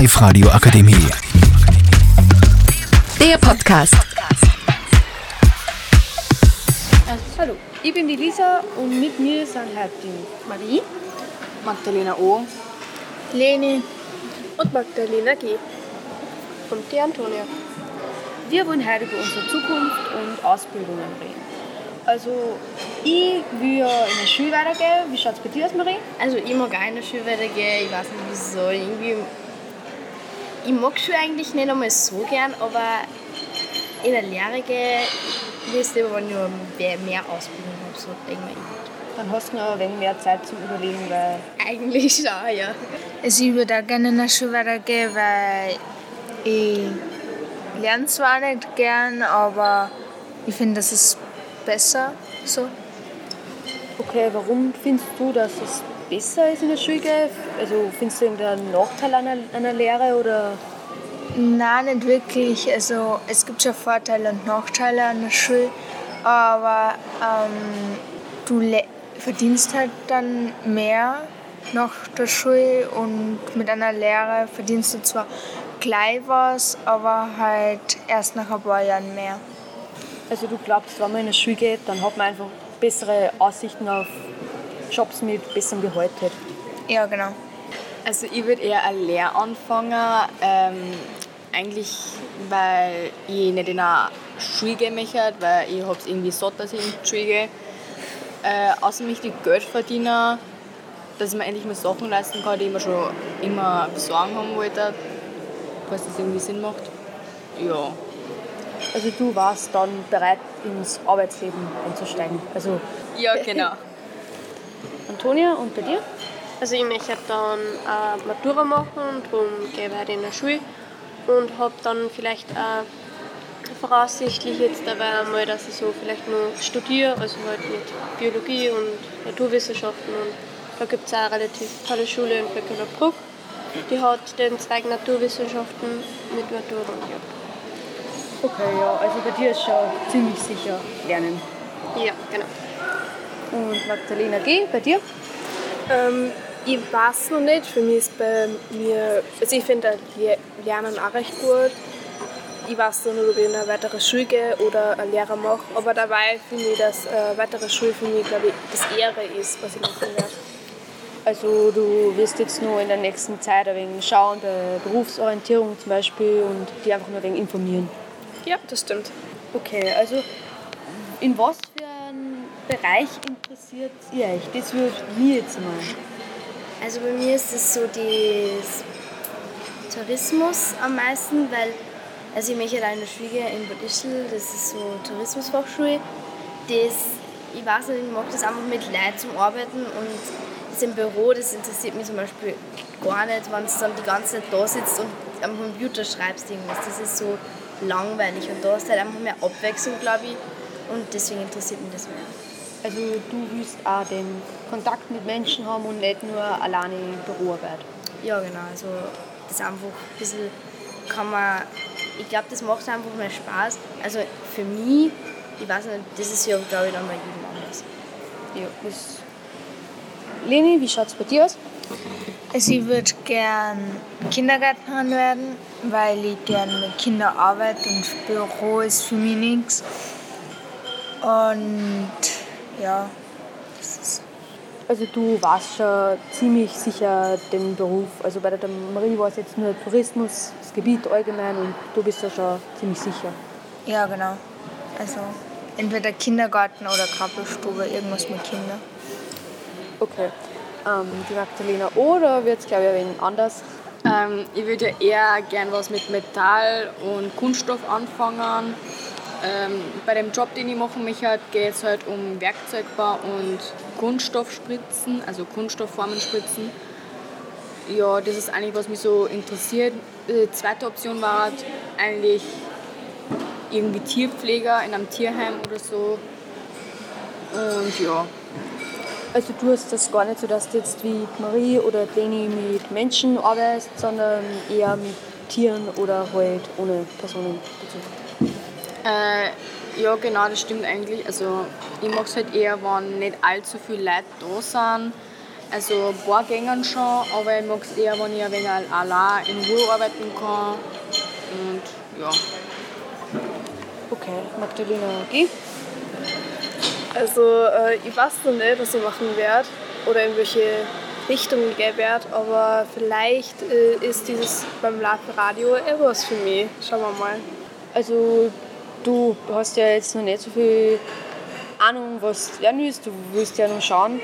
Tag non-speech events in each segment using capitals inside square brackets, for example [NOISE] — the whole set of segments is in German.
Live Radio Akademie. Der Podcast. Hallo, ich bin die Lisa und mit mir sind heute die Marie, Magdalena O. Leni. und Magdalena G. Und die Antonia. Wir wollen heute über unsere Zukunft und Ausbildungen reden. Also, ich will ja in der Schule weitergehen. Wie schaut es bei dir aus, Marie? Also ich mag auch in der Schule weitergehen, ich weiß nicht wieso. Irgendwie, ich mag Schule eigentlich nicht einmal so gern, aber in der Lehre will ich lieber, wenn ich mehr Ausbildung habe, so denke ich. Dann hast du noch ein wenig mehr Zeit zum Überlegen, weil Eigentlich schon, ja. Also ich würde auch gerne in der Schule weitergehen, weil ich lerne zwar nicht gern, aber ich finde, das ist besser so. Okay, warum findest du, dass es besser ist in der Schule? Also findest du irgendeinen Nachteil an einer, Lehre oder Nein, nicht wirklich. Also es gibt schon Vorteile und Nachteile an der Schule, aber ähm, du verdienst halt dann mehr nach der Schule und mit einer Lehre verdienst du zwar gleich was, aber halt erst nach ein paar Jahren mehr. also du glaubst, wenn man in der Schule geht, dann hat man einfach bessere Aussichten auf Jobs mit besserem Gehalt. Halt. Ja, genau. Also ich würde eher eine Lehre anfangen, ähm, eigentlich weil ich nicht in eine Schule gehen möchte, weil ich habe es irgendwie satt, dass ich in die Schule gehe. Äh, außer mich die Geld verdienen, dass ich mir endlich mal Sachen leisten kann, die ich mir schon immer besorgen haben wollte, falls das irgendwie Sinn macht. Ja. Also du warst dann bereit, ins Arbeitsleben einzusteigen. Also Ja, genau. [LAUGHS] Antonia und bei dir? Also ich möchte dann äh, Matura machen, darum gehe ich weiter in der Schule und habe dann vielleicht auch voraussichtlich jetzt dabei einmal, dass ich so vielleicht noch studiere, also halt mit Biologie und Naturwissenschaften und da gibt es auch eine relativ tolle Schule in Böckeler Die hat den Zweig Naturwissenschaften mit Matura und ja. Okay, ja, also bei dir ist schon ziemlich sicher Lernen. Ja, genau. Und Magdalena G., bei dir? Ähm, ich weiß noch nicht. Für mich ist bei mir, also ich finde Le- Lernen auch recht gut. Ich weiß noch nicht, ob ich in eine weitere Schule gehe oder eine Lehre mache. Aber dabei finde ich, dass eine weitere Schule für mich, glaube ich, das Ehre ist, was ich machen werde. Also du wirst jetzt nur in der nächsten Zeit ein wenig schauen, bei Berufsorientierung zum Beispiel und die einfach nur ein wenig informieren. Ja, das stimmt. Okay, also in was für einen Bereich interessiert ihr euch? Das würde mich jetzt mal. Also bei mir ist es so das Tourismus am meisten, weil also ich möchte da in der Schule gehen in Bad Ischl, das ist so Tourismusfachschule. Das, ich weiß nicht, ich mag das einfach mit Leuten zum Arbeiten und das im Büro, das interessiert mich zum Beispiel gar nicht, wenn du dann die ganze Zeit da sitzt und am Computer schreibst irgendwas. Das ist so langweilig und da hast du halt einfach mehr Abwechslung, glaube ich, und deswegen interessiert mich das mehr. Also du willst auch den Kontakt mit Menschen haben und nicht nur alleine Büroarbeit. Ja, genau. Also das ist einfach ein bisschen, kann man, ich glaube, das macht einfach mehr Spaß. Also für mich, ich weiß nicht, das ist ja, glaube ich, dann bei jedem anders. Ja, das Leni, wie schaut es bei dir aus? Ich würde gern Kindergärtnerin werden, weil ich gern mit Kindern arbeite und Büro ist für mich nichts. Und ja, das ist Also du warst schon ziemlich sicher den Beruf. Also bei der Marie war es jetzt nur Tourismus, das Gebiet allgemein und du bist ja schon ziemlich sicher. ja genau. Also entweder Kindergarten oder Krabbelstube, irgendwas mit Kindern. Okay. Ähm, die Magdalena oder wird es glaube ich wenig anders? Ähm, ich würde ja eher gern was mit Metall und Kunststoff anfangen. Ähm, bei dem Job, den ich machen möchte, geht es halt um Werkzeugbau und Kunststoffspritzen, also Kunststoffformen spritzen. Ja, das ist eigentlich, was mich so interessiert. Die zweite Option war halt eigentlich irgendwie Tierpfleger in einem Tierheim oder so. Und ja, Also du hast das gar nicht so, dass du jetzt wie Marie oder Leni mit Menschen arbeitest, sondern eher mit Tieren oder halt ohne Personenbezug. Äh, ja, genau, das stimmt eigentlich. Also, ich mag es halt eher, wenn nicht allzu viele Leute da sind. Also ein paar gängen schon, aber ich mag es eher, wenn ich ein wenig allein in Ruhe arbeiten kann. Und ja. Okay, Magdalena, geh. Also äh, ich weiß noch nicht, was ich machen werde oder in welche Richtung ich gehen werde, aber vielleicht äh, ist dieses beim Live-Radio etwas für mich. Schauen wir mal. Also du hast ja jetzt noch nicht so viel Ahnung, was du lernen willst. Du willst ja noch schauen.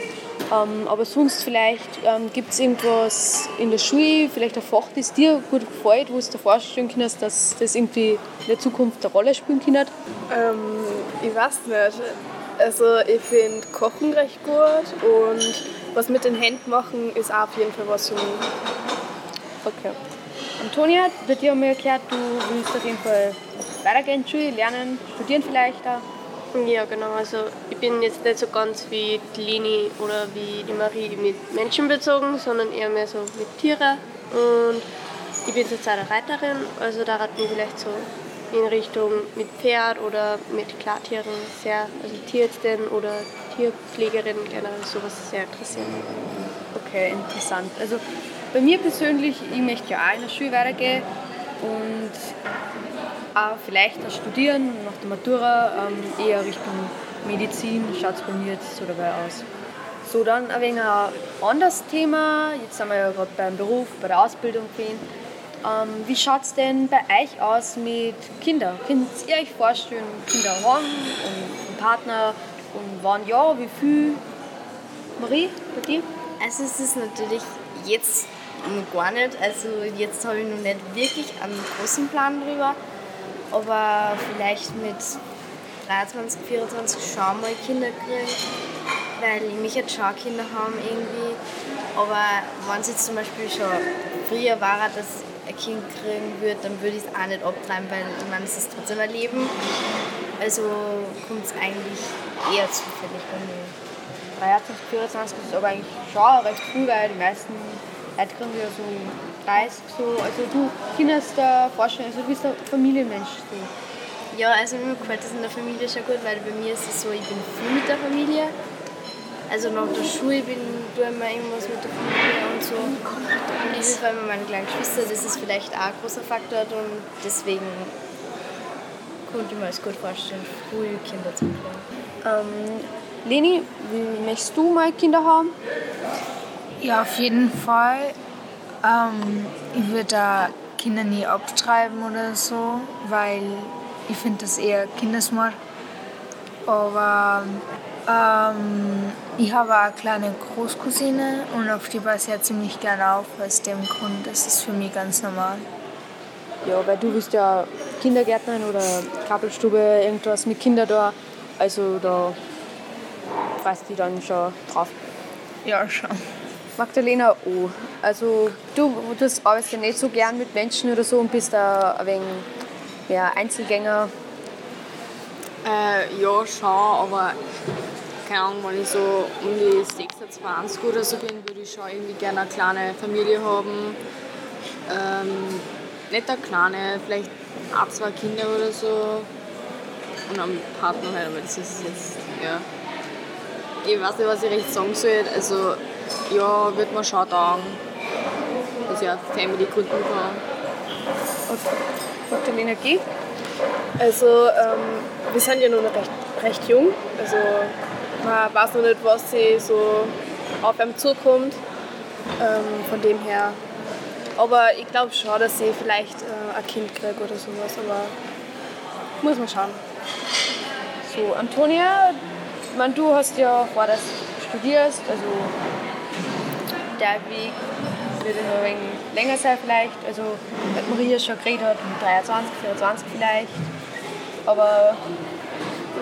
Ähm, aber sonst vielleicht ähm, gibt es irgendwas in der Schule, vielleicht ein Fach, das dir gut gefällt, wo du dir vorstellen kannst, dass das irgendwie in der Zukunft eine Rolle spielen kann? Ähm, ich weiß nicht. Also ich finde Kochen recht gut und was mit den Händen machen ist auch auf jeden Fall was für mich. Okay. Antonia, bei dir haben wir gehört, du willst auf jeden Fall weitergehen Schule, lernen, studieren vielleicht auch. Ja, genau. Also ich bin jetzt nicht so ganz wie die Leni oder wie die Marie mit Menschen bezogen, sondern eher mehr so mit Tieren. Und ich bin zurzeit eine Reiterin, also da hat mich vielleicht so in Richtung mit Pferd oder mit Klartieren sehr, also Tierärztin oder Tierpflegerin generell sowas sehr interessieren. Okay, interessant. Also bei mir persönlich, ich möchte ja auch in der Schule weitergehen und auch vielleicht auch studieren nach der Matura, ähm, eher Richtung Medizin, schaut es bei mir jetzt so dabei aus. So, dann ein wenig ein anderes Thema. Jetzt sind wir ja gerade beim Beruf, bei der Ausbildung gewesen. Ähm, wie schaut es denn bei euch aus mit Kindern? Könnt ihr euch vorstellen, Kinder haben und einen Partner? Und wann ja, wie viel? Marie, bei dir? Also es ist natürlich jetzt noch gar nicht. Also jetzt habe ich noch nicht wirklich einen großen Plan drüber. Aber vielleicht mit 23, 24 schon mal Kinder kriegen. Weil ich mich jetzt schon Kinder haben irgendwie. Aber wenn es jetzt zum Beispiel schon früher war, dass ein Kind kriegen würde, dann würde ich es auch nicht abtreiben, weil ich meine, es ist trotzdem ein Leben. Also kommt es eigentlich eher zufällig bei mir. 23, 24 ist aber eigentlich schon recht früh, weil die meisten Leute kriegen ja so 30 so. Also du kannst dir vorstellen, also du bist ein Familienmensch. So. Ja, also mir gefällt das in der Familie schon gut, weil bei mir ist es so, ich bin viel mit der Familie. Also nach der Schule bin, tue ich immer irgendwas mit der Familie und so. Und das ist vor allem meine kleine Geschwister, das ist vielleicht auch ein großer Faktor und deswegen konnte ich mir es gut vorstellen, früh Kinder zu bekommen. Ähm, Leni, wie möchtest du mal Kinder haben? Ja, auf jeden Fall. Ähm, ich würde da Kinder nie abtreiben oder so, weil ich finde das eher Kindesmord. Aber ähm, ich habe eine kleine Großcousine und auf die passe ich ja ziemlich gerne auf. Aus dem Grund ist für mich ganz normal. Ja, weil du bist ja Kindergärtnerin oder Krabbelstube, irgendwas mit Kindern da. Also da freust du dich dann schon drauf. Ja, schon. Magdalena O. Also du, du arbeitest ja nicht so gern mit Menschen oder so und bist da ein wenig mehr Einzelgänger. Äh, ja, schon, aber keine Ahnung, wenn ich so um die 26 oder so bin, würde ich schon irgendwie gerne eine kleine Familie haben. Ähm, nicht eine kleine, vielleicht ein, zwei Kinder oder so. Und einen Partner halt, aber das ist jetzt, ja. Ich weiß nicht, was ich recht sagen soll. Also, ja, wird man schon taugen, dass ich eine Family gründen kann. Okay. Magdalena G. Also ähm, wir sind ja noch recht, recht jung. Also man weiß noch nicht, was sie so auf einem zukommt. Ähm, von dem her. Aber ich glaube schon, dass sie vielleicht äh, ein Kind kriegt oder sowas. Aber muss man schauen. So, Antonia, meine, du hast ja vor, dass du studierst, also der Weg wird ein wenig länger sein vielleicht. Also, was Maria schon geredet hat, mit 23, 24 vielleicht. Aber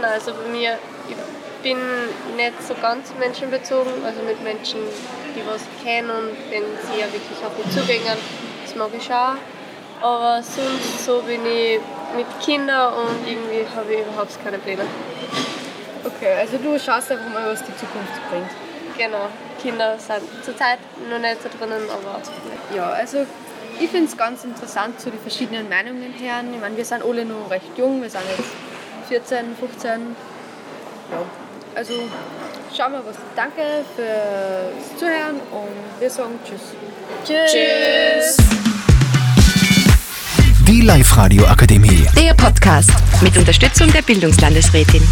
Nein, also bei mir, ich bin nicht so ganz menschenbezogen, also mit Menschen, die was kennen und wenn sie ja wirklich auf mich zugehen, das mag ich schon. Aber sonst so bin ich mit Kindern und irgendwie habe ich überhaupt keine Pläne. okay, also du schaust einfach mal, was die Zukunft bringt. Genau, Kinder sind zurzeit noch nicht so drinnen, aber Ja, also ich finde es ganz interessant, so die verschiedenen Meinungen hören. Ich meine, wir sind alle noch recht jung, wir sind jetzt 14, 15. Ja, also schauen wir, was. Danke fürs Zuhören und wir sagen Tschüss. Tschüss. Die Live-Radio Akademie. Der Podcast mit Unterstützung der Bildungslandesrätin.